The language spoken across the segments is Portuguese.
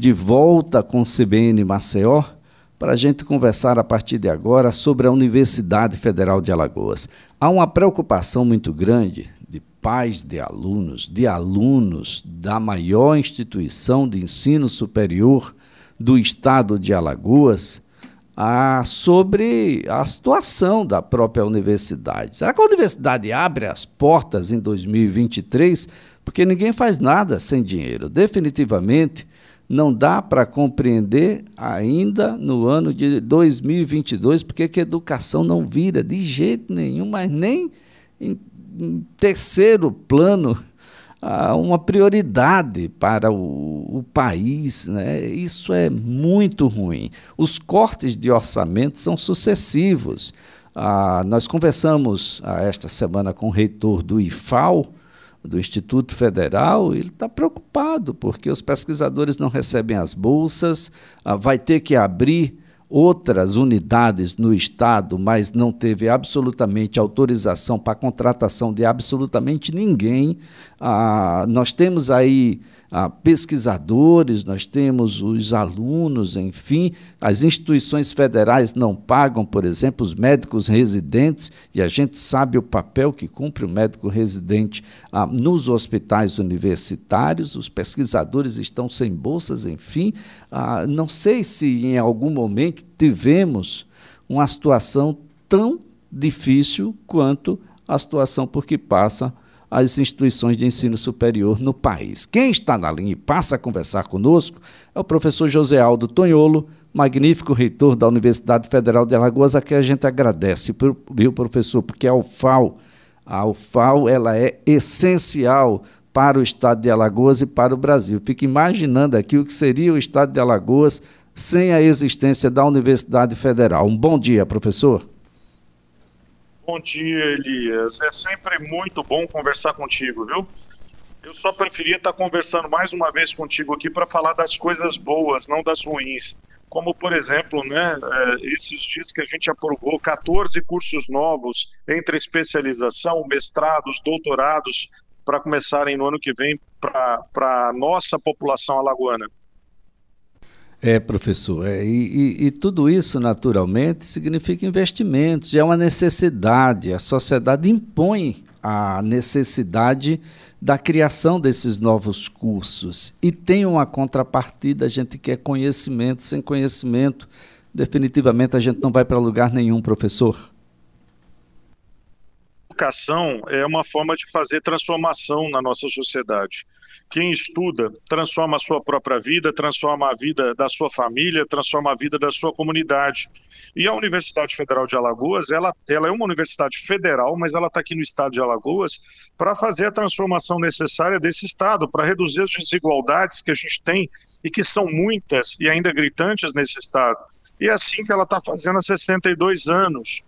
de volta com o CBN Maceió para a gente conversar a partir de agora sobre a Universidade Federal de Alagoas. Há uma preocupação muito grande de pais de alunos, de alunos da maior instituição de ensino superior do estado de Alagoas, sobre a situação da própria universidade. Será que a universidade abre as portas em 2023? Porque ninguém faz nada sem dinheiro. Definitivamente não dá para compreender ainda no ano de 2022 porque que a educação não vira de jeito nenhum, mas nem em, em terceiro plano uma prioridade para o, o, país. Né? Isso é muito ruim. Os cortes de orçamento são sucessivos. Ah, nós conversamos ah, esta semana com o reitor do IFAL, do Instituto Federal, ele está preocupado, porque os pesquisadores não recebem as bolsas, ah, vai ter que abrir outras unidades no Estado, mas não teve absolutamente autorização para contratação de absolutamente ninguém. Ah, nós temos aí ah, pesquisadores, nós temos os alunos, enfim, as instituições federais não pagam, por exemplo, os médicos residentes, e a gente sabe o papel que cumpre o médico residente ah, nos hospitais universitários, os pesquisadores estão sem bolsas, enfim. Ah, não sei se em algum momento tivemos uma situação tão difícil quanto a situação por que passa as instituições de ensino superior no país. Quem está na linha e passa a conversar conosco é o professor José Aldo Tonholo, magnífico reitor da Universidade Federal de Alagoas, a quem a gente agradece, viu, professor? Porque a UFAL, a UFAL ela é essencial para o estado de Alagoas e para o Brasil. Fico imaginando aqui o que seria o estado de Alagoas sem a existência da Universidade Federal. Um bom dia, professor. Bom dia, Elias. É sempre muito bom conversar contigo, viu? Eu só preferia estar conversando mais uma vez contigo aqui para falar das coisas boas, não das ruins. Como, por exemplo, né, é, esses dias que a gente aprovou 14 cursos novos entre especialização, mestrados, doutorados, para começarem no ano que vem para a nossa população alagoana. É, professor, é, e, e, tudo isso, naturalmente, significa investimentos, é uma necessidade. A sociedade impõe a necessidade da criação desses novos cursos. E tem uma contrapartida, a gente quer conhecimento, sem conhecimento, definitivamente a gente não vai para lugar nenhum, professor. Educação é uma forma de fazer transformação na nossa sociedade. Quem estuda transforma a sua própria vida, transforma a vida da sua família, transforma a vida da sua comunidade. E a Universidade Federal de Alagoas, ela, ela é uma universidade federal, mas ela está aqui no estado de Alagoas para fazer a transformação necessária desse estado, para reduzir as desigualdades que a gente tem e que são muitas e ainda gritantes nesse estado. E é assim que ela está fazendo há 62 anos.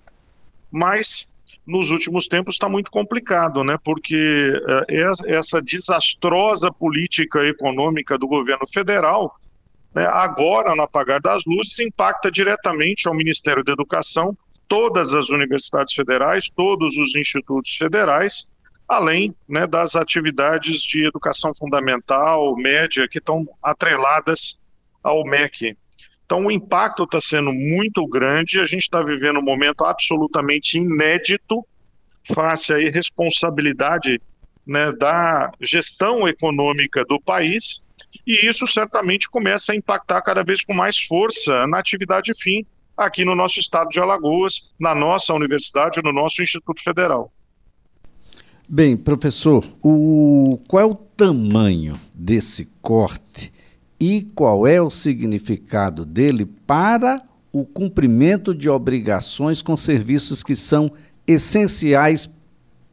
Mas nos últimos tempos está muito complicado, né? Porque uh, essa desastrosa política econômica do governo federal, né, agora, no apagar das luzes, impacta diretamente ao Ministério da Educação, todas as universidades federais, todos os institutos federais, além né, das atividades de educação fundamental, média, que estão atreladas ao MEC. Então, o impacto está sendo muito grande. A gente está vivendo um momento absolutamente inédito face à irresponsabilidade né, da gestão econômica do país. E isso certamente começa a impactar cada vez com mais força na atividade fim aqui no nosso estado de Alagoas, na nossa universidade, no nosso Instituto Federal. Bem, professor, o, qual é o tamanho desse corte e qual é o significado dele para o cumprimento de obrigações com serviços que são essenciais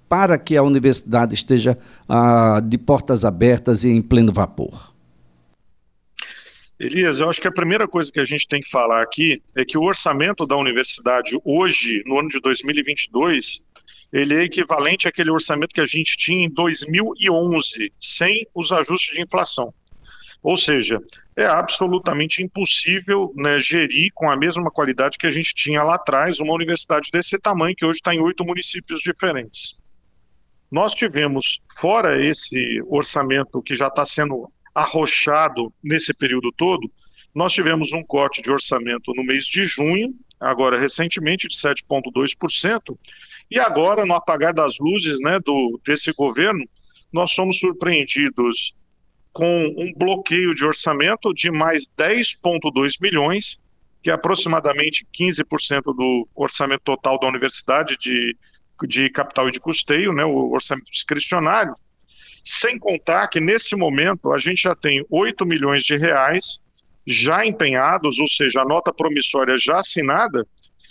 para que a universidade esteja ah, de portas abertas e em pleno vapor? Elias, eu acho que a primeira coisa que a gente tem que falar aqui é que o orçamento da universidade hoje, no ano de 2022, ele é equivalente àquele orçamento que a gente tinha em 2011, sem os ajustes de inflação. Ou seja, é absolutamente impossível né, gerir com a mesma qualidade que a gente tinha lá atrás uma universidade desse tamanho, que hoje está em oito municípios diferentes. Nós tivemos, fora esse orçamento que já está sendo arrochado nesse período todo, nós tivemos um corte de orçamento no mês de junho, agora recentemente, de 7,2%, e agora, no apagar das luzes né, do, desse governo, nós somos surpreendidos com um bloqueio de orçamento de mais 10,2 milhões, que é aproximadamente 15% do orçamento total da universidade de, de capital e de custeio, né, o orçamento discricionário, sem contar que nesse momento a gente já tem 8 milhões de reais já empenhados, ou seja, a nota promissória já assinada,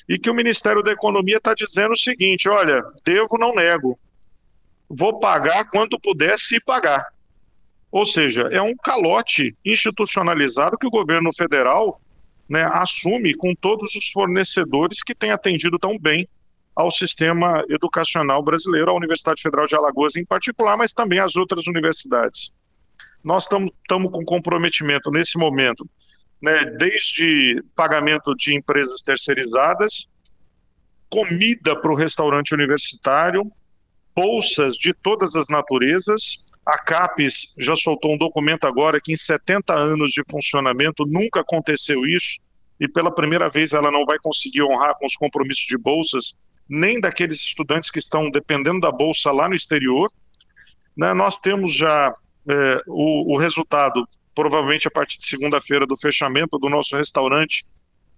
e que o Ministério da Economia está dizendo o seguinte: olha, devo, não nego, vou pagar quanto puder se pagar. Ou seja, é um calote institucionalizado que o governo federal né, assume com todos os fornecedores que têm atendido tão bem ao sistema educacional brasileiro, à Universidade Federal de Alagoas em particular, mas também às outras universidades. Nós estamos com comprometimento nesse momento, né, desde pagamento de empresas terceirizadas, comida para o restaurante universitário, bolsas de todas as naturezas. A CAPES já soltou um documento agora que em 70 anos de funcionamento nunca aconteceu isso, e pela primeira vez ela não vai conseguir honrar com os compromissos de bolsas nem daqueles estudantes que estão dependendo da bolsa lá no exterior. Né, nós temos já é, o, o resultado, provavelmente a partir de segunda-feira, do fechamento do nosso restaurante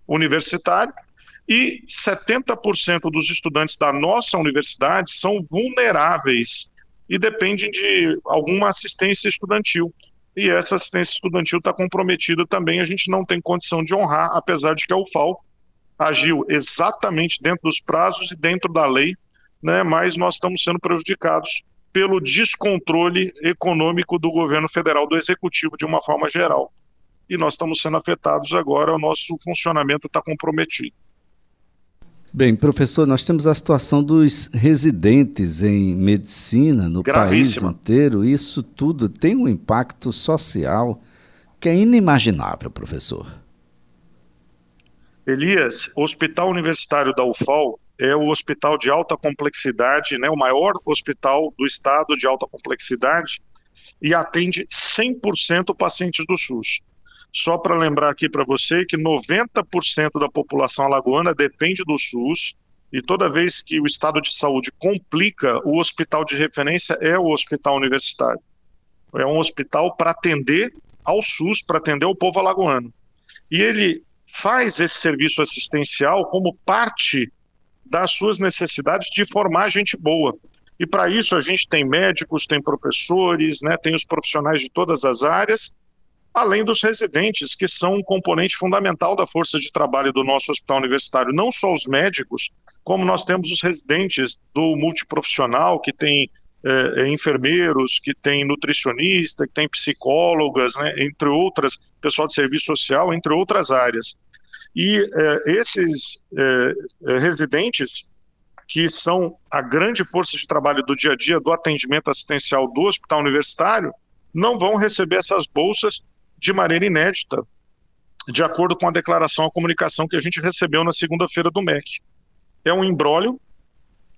universitário, e 70% dos estudantes da nossa universidade são vulneráveis e dependem de alguma assistência estudantil. E essa assistência estudantil está comprometida também, a gente não tem condição de honrar, apesar de que a UFAL agiu exatamente dentro dos prazos e dentro da lei, né, mas nós estamos sendo prejudicados pelo descontrole econômico do governo federal, do executivo de uma forma geral. E nós estamos sendo afetados agora, o nosso funcionamento está comprometido. Bem, professor, nós temos a situação dos residentes em medicina no Gravíssima. país inteiro. Isso tudo tem um impacto social que é inimaginável, professor. Elias, o Hospital Universitário da UFAL é o hospital de alta complexidade, né, o maior hospital do estado de alta complexidade e atende 100% pacientes do SUS. Só para lembrar aqui para você que 90% da população alagoana depende do SUS e toda vez que o estado de saúde complica, o hospital de referência é o hospital universitário. É um hospital para atender ao SUS, para atender o povo alagoano. E ele faz esse serviço assistencial como parte das suas necessidades de formar gente boa. E para isso a gente tem médicos, tem professores, né, tem os profissionais de todas as áreas, além dos residentes, que são um componente fundamental da força de trabalho do nosso hospital universitário. Não só os médicos, como nós temos os residentes do multiprofissional, que tem é, é, enfermeiros, que tem nutricionista, que tem psicólogas, né, entre outras, pessoal de serviço social, entre outras áreas. E é, esses residentes, que são a grande força de trabalho do dia a dia do atendimento assistencial do hospital universitário, não vão receber essas bolsas de maneira inédita, de acordo com a declaração, a comunicação que a gente recebeu na segunda-feira do MEC. É um embrólio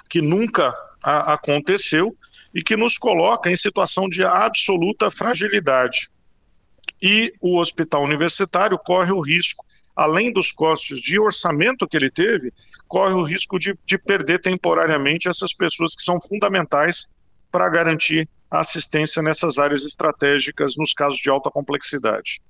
que nunca a, aconteceu e que nos coloca em situação de absoluta fragilidade. E o hospital universitário corre o risco, além dos custos de orçamento que ele teve, corre o risco de, de perder temporariamente essas pessoas que são fundamentais para garantir a assistência nessas áreas estratégicas nos casos de alta complexidade.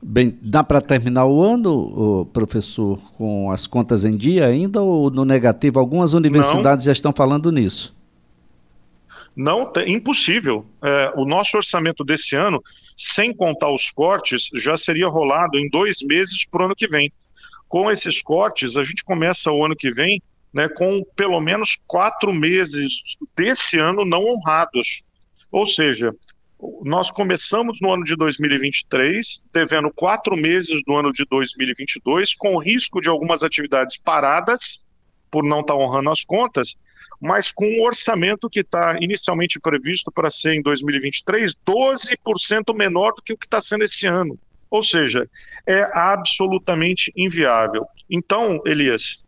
Bem, dá para terminar o ano, professor, com as contas em dia ainda ou no negativo? Algumas universidades Não. já estão falando nisso. Não, é impossível. É, o nosso orçamento desse ano, sem contar os cortes, já seria rolado em dois meses para o ano que vem. Com esses cortes, a gente começa o ano que vem né, com pelo menos quatro meses desse ano não honrados. Ou seja, nós começamos no ano de 2023, devendo quatro meses do ano de 2022, com risco de algumas atividades paradas, por não estar honrando as contas, mas com um orçamento que está inicialmente previsto para ser em 2023 12% menor do que o que está sendo esse ano. Ou seja, é absolutamente inviável. Então, Elias,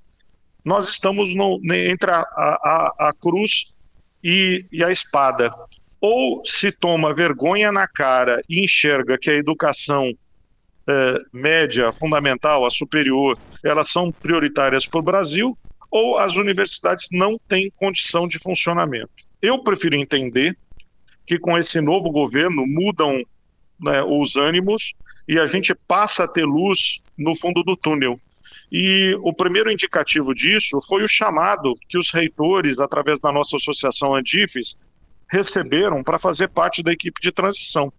nós estamos no, entre a, a, a cruz e, e, a espada. ou se toma vergonha na cara e enxerga que a educação é, média, fundamental, a superior, elas são prioritárias para o Brasil, ou as universidades não têm condição de funcionamento. Eu prefiro entender que com esse novo governo mudam né, os ânimos e a gente passa a ter luz no fundo do túnel. E o primeiro indicativo disso foi o chamado que os reitores, através da nossa associação Andifes, receberam para fazer parte da equipe de transição.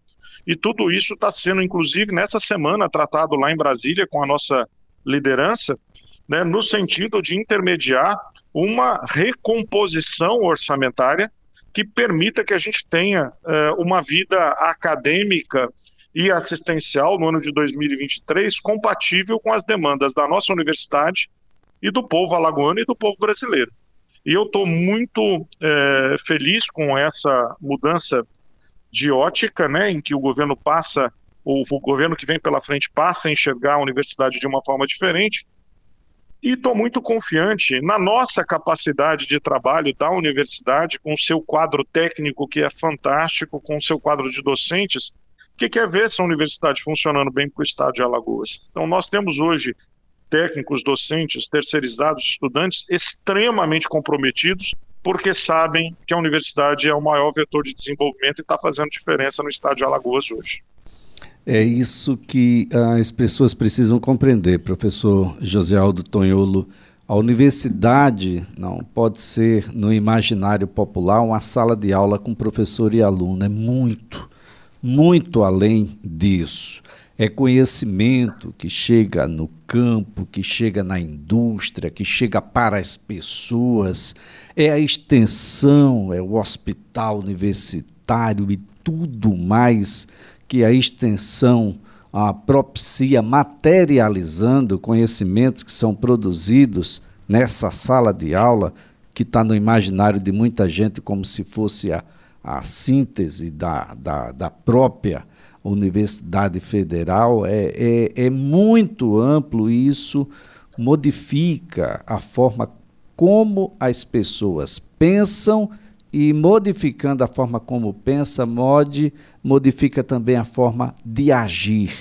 E tudo isso está sendo, inclusive, nessa semana, tratado lá em Brasília com a nossa liderança, né, no sentido de intermediar uma recomposição orçamentária que permita que a gente tenha uh, uma vida acadêmica e assistencial no ano de 2023 compatível com as demandas da nossa universidade e do povo alagoano e do povo brasileiro. E eu estou muito é, feliz com essa mudança de ótica, né, em que o governo passa, o, o governo que vem pela frente passa a enxergar a universidade de uma forma diferente. E estou muito confiante na nossa capacidade de trabalho da universidade, com o seu quadro técnico que é fantástico, com o seu quadro de docentes, que quer ver essa universidade funcionando bem para o estado de Alagoas. Então, nós temos hoje técnicos, docentes, terceirizados, estudantes extremamente comprometidos, porque sabem que a universidade é o maior vetor de desenvolvimento e está fazendo diferença no estado de Alagoas hoje. É isso que as pessoas precisam compreender, professor José Aldo Tonholo. A universidade não pode ser, no imaginário popular, uma sala de aula com professor e aluno. É muito, muito além disso. É conhecimento que chega no campo, que chega na indústria, que chega para as pessoas, é a extensão, é o hospital universitário e tudo mais que a extensão a, propicia, materializando conhecimentos que são produzidos nessa sala de aula, que está no imaginário de muita gente como se fosse a, a síntese da, da, da própria Universidade Federal é, é, é muito amplo e isso modifica a forma como as pessoas pensam e modificando a forma como pensa, modifica também a forma de agir.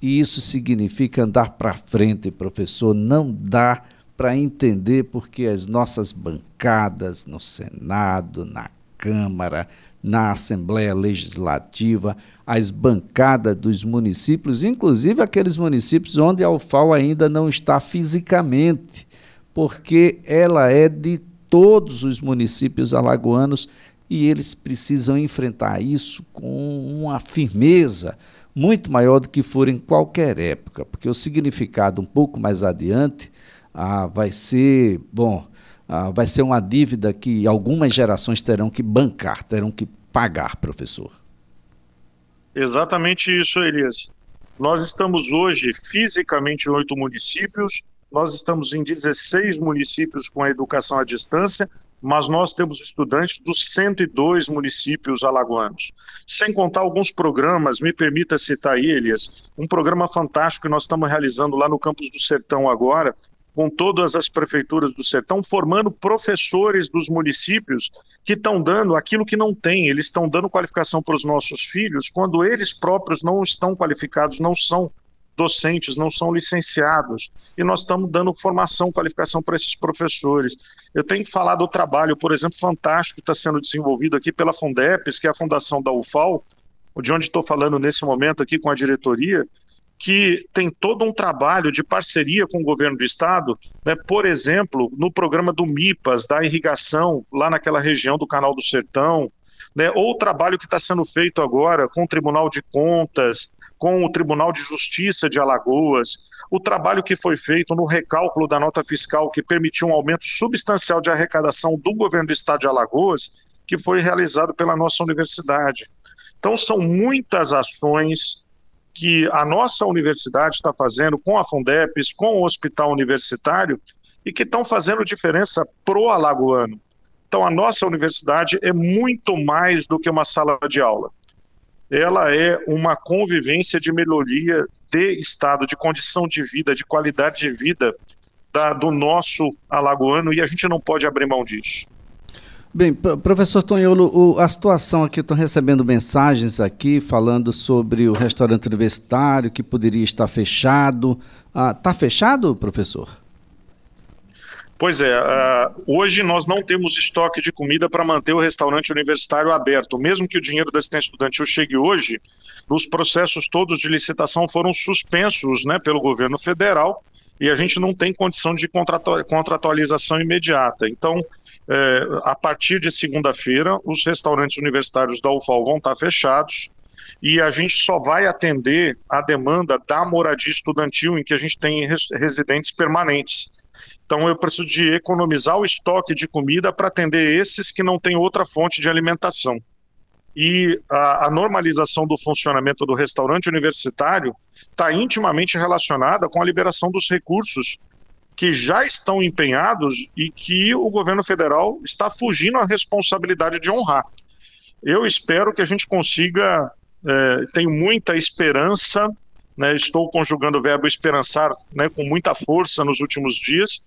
E isso significa andar para frente, professor. Não dá para entender porque as nossas bancadas no Senado, na Câmara, na Assembleia Legislativa, as bancadas dos municípios, inclusive aqueles municípios onde a UFAL ainda não está fisicamente, porque ela é de todos os municípios alagoanos e eles precisam enfrentar isso com uma firmeza muito maior do que for em qualquer época, porque o significado um pouco mais adiante ah, vai ser, bom, ah, vai ser uma dívida que algumas gerações terão que bancar, terão que pagar, professor. Exatamente isso, Elias. Nós estamos hoje fisicamente em oito municípios, nós estamos em 16 municípios com a educação à distância, mas nós temos estudantes dos 102 municípios alagoanos. Sem contar alguns programas, me permita citar aí, Elias, um programa fantástico que nós estamos realizando lá no Campus do Sertão agora, com todas as prefeituras do sertão, formando professores dos municípios que estão dando aquilo que não tem, eles estão dando qualificação para os nossos filhos, quando eles próprios não estão qualificados, não são docentes, não são licenciados, e nós estamos dando formação, qualificação para esses professores. Eu tenho que falar do trabalho, por exemplo, fantástico que está sendo desenvolvido aqui pela Fundepes, que é a fundação da UFAL, de onde estou falando nesse momento aqui com a diretoria, que tem todo um trabalho de parceria com o governo do estado, né, por exemplo, no programa do MIPAS, da irrigação, lá naquela região do Canal do Sertão, né, ou o trabalho que está sendo feito agora com o Tribunal de Contas, com o Tribunal de Justiça de Alagoas, o trabalho que foi feito no recálculo da nota fiscal que permitiu um aumento substancial de arrecadação do governo do estado de Alagoas, que foi realizado pela nossa universidade. Então, são muitas ações que a nossa universidade está fazendo com a Fundepes, com o hospital universitário, e que estão fazendo diferença pro alagoano. Então, a nossa universidade é muito mais do que uma sala de aula. Ela é uma convivência de melhoria de estado, de condição de vida, de qualidade de vida da, do nosso alagoano, e a gente não pode abrir mão disso. Bem, professor Tonholo, a situação aqui, estou recebendo mensagens aqui falando sobre o restaurante universitário que poderia estar fechado. Está ah, fechado, professor? Pois é, uh, hoje nós não temos estoque de comida para manter o restaurante universitário aberto. Mesmo que o dinheiro da assistência estudantil chegue hoje, os processos todos de licitação foram suspensos né, pelo governo federal e a gente não tem condição de contratualização imediata. Então, é, a partir de segunda-feira, os restaurantes universitários da UFAL vão estar fechados e a gente só vai atender a demanda da moradia estudantil em que a gente tem residentes permanentes. Então eu preciso de economizar o estoque de comida para atender esses que não têm outra fonte de alimentação. E a, a normalização do funcionamento do restaurante universitário está intimamente relacionada com a liberação dos recursos que já estão empenhados e que o governo federal está fugindo à responsabilidade de honrar. Eu espero que a gente consiga, é, tenho muita esperança, né, estou conjugando o verbo esperançar né, com muita força nos últimos dias,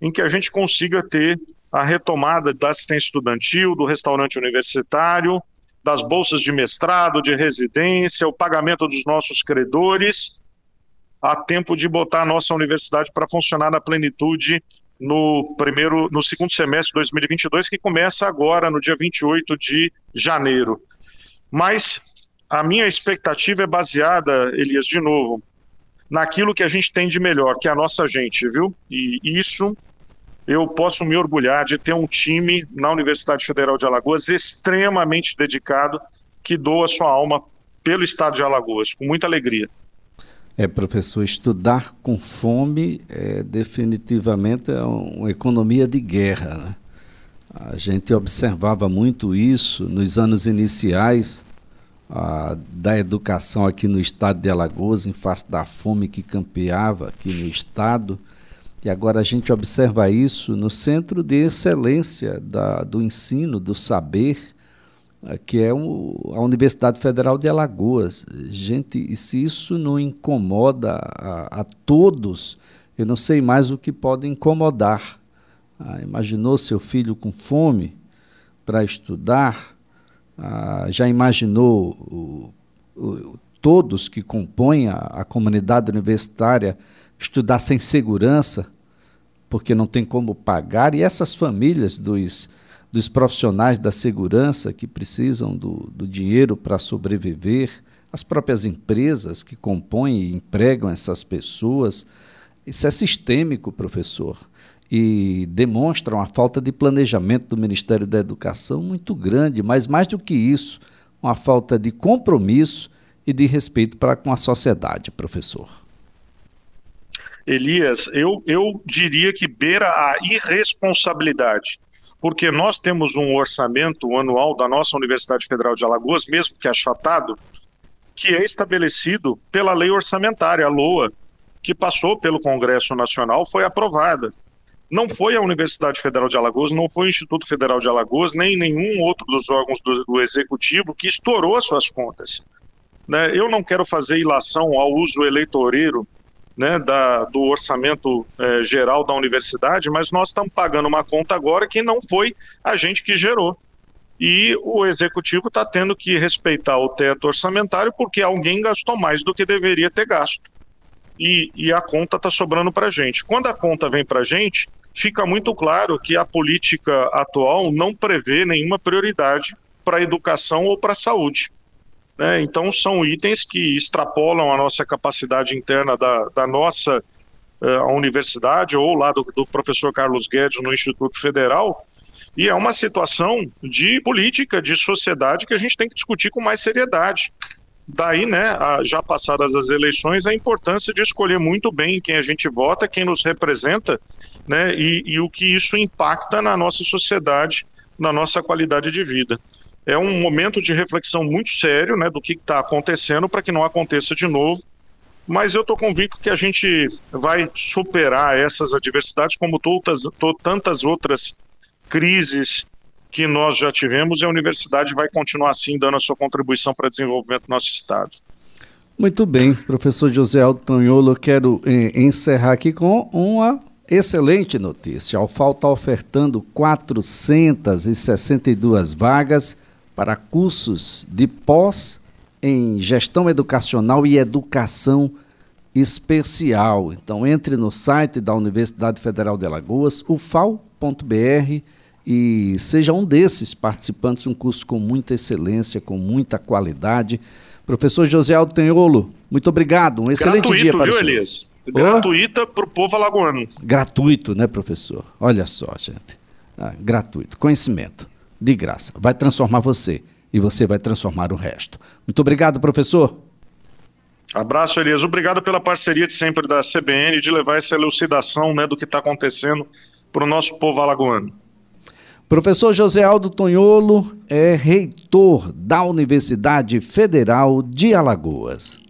em que a gente consiga ter a retomada da assistência estudantil, do restaurante universitário, das bolsas de mestrado, de residência, o pagamento dos nossos credores, a tempo de botar a nossa universidade para funcionar na plenitude no primeiro, no segundo semestre de 2022, que começa agora, no dia 28 de janeiro. Mas a minha expectativa é baseada, Elias, de novo, naquilo que a gente tem de melhor, que é a nossa gente, viu? E isso eu posso me orgulhar de ter um time na Universidade Federal de Alagoas extremamente dedicado, que doa sua alma pelo estado de Alagoas, com muita alegria. É, professor, estudar com fome é definitivamente é uma economia de guerra. Né? A gente observava muito isso nos anos iniciais da educação aqui no estado de Alagoas, em face da fome que campeava aqui no estado. E agora a gente observa isso no centro de excelência da, do ensino, do saber, que é o, a Universidade Federal de Alagoas. Gente, e se isso não incomoda a, a todos, eu não sei mais o que pode incomodar. Ah, imaginou seu filho com fome para estudar? Ah, já imaginou o, o, todos que compõem a, a comunidade universitária estudar sem segurança, porque não tem como pagar, e essas famílias dos, dos profissionais da segurança que precisam do, do dinheiro para sobreviver, as próprias empresas que compõem e empregam essas pessoas, isso é sistêmico, professor, e demonstra uma falta de planejamento do Ministério da Educação muito grande, mas mais do que isso, uma falta de compromisso e de respeito para com a sociedade, professor. Elias, eu, eu diria que beira a irresponsabilidade, porque nós temos um orçamento anual da nossa Universidade Federal de Alagoas, mesmo que achatado, que é estabelecido pela lei orçamentária, a LOA, que passou pelo Congresso Nacional, foi aprovada. Não foi a Universidade Federal de Alagoas, não foi o Instituto Federal de Alagoas, nem nenhum outro dos órgãos do, do Executivo que estourou as suas contas. Né? Eu não quero fazer ilação ao uso eleitoreiro né, da, do orçamento é, geral da universidade, mas nós estamos pagando uma conta agora que não foi a gente que gerou. E o executivo está tendo que respeitar o teto orçamentário porque alguém gastou mais do que deveria ter gasto. E, e a conta está sobrando para a gente. Quando a conta vem para a gente, fica muito claro que a política atual não prevê nenhuma prioridade para a educação ou para a saúde. Né? Então, são itens que extrapolam a nossa capacidade interna da, da nossa uh, universidade ou lá do, do professor Carlos Guedes no Instituto Federal. E é uma situação de política, de sociedade que a gente tem que discutir com mais seriedade. Daí, né, já passadas as eleições, a importância de escolher muito bem quem a gente vota, quem nos representa, né, e, e o que isso impacta na nossa sociedade, na nossa qualidade de vida é um momento de reflexão muito sério né, do que está acontecendo para que não aconteça de novo. Mas eu estou convicto que a gente vai superar essas adversidades, como todas, tantas outras crises que nós já tivemos, e a universidade vai continuar assim, dando a sua contribuição para o desenvolvimento do nosso Estado. Muito bem, professor José Altonholo, eu quero eh, encerrar aqui com uma excelente notícia. A UFAL está ofertando 462 vagas para cursos de pós em gestão educacional e educação especial. Então entre no site da Universidade Federal de Alagoas, ufal.br e seja um desses participantes, um curso com muita excelência, com muita qualidade. Professor José Aldo Tenholo, muito obrigado. Um excelente Gratuito, dia para viu, você. Elias? Gratuita para o povo alagoano. Gratuito, né, professor? Olha só, gente. Ah, gratuito. Conhecimento. De graça. Vai transformar você e você vai transformar o resto. Muito obrigado, professor. Abraço, Elias. Obrigado pela parceria de sempre da CBN de levar essa elucidação né, do que está acontecendo para o nosso povo alagoano. Professor José Aldo Tonholo é reitor da Universidade Federal de Alagoas.